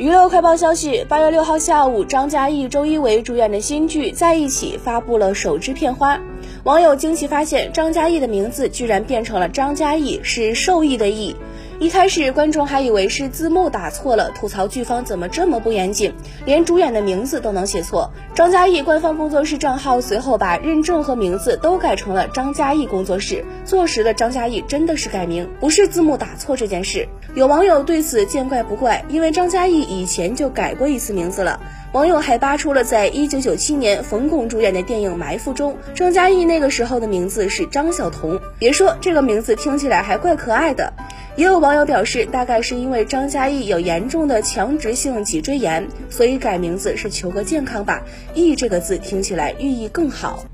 娱乐快报消息：八月六号下午，张嘉译、周一围主演的新剧《在一起》发布了首支片花。网友惊奇发现，张嘉译的名字居然变成了张嘉译，是受益的益。一开始观众还以为是字幕打错了，吐槽剧方怎么这么不严谨，连主演的名字都能写错。张嘉译官方工作室账号随后把认证和名字都改成了张嘉译工作室。坐实了张嘉译真的是改名，不是字幕打错这件事。有网友对此见怪不怪，因为张嘉译以前就改过一次名字了。网友还扒出了在一九九七年冯巩主演的电影《埋伏》中，张嘉译那个时候的名字是张晓彤。别说这个名字听起来还怪可爱的。也有网友表示，大概是因为张嘉译有严重的强直性脊椎炎，所以改名字是求个健康吧。“译”这个字听起来寓意更好。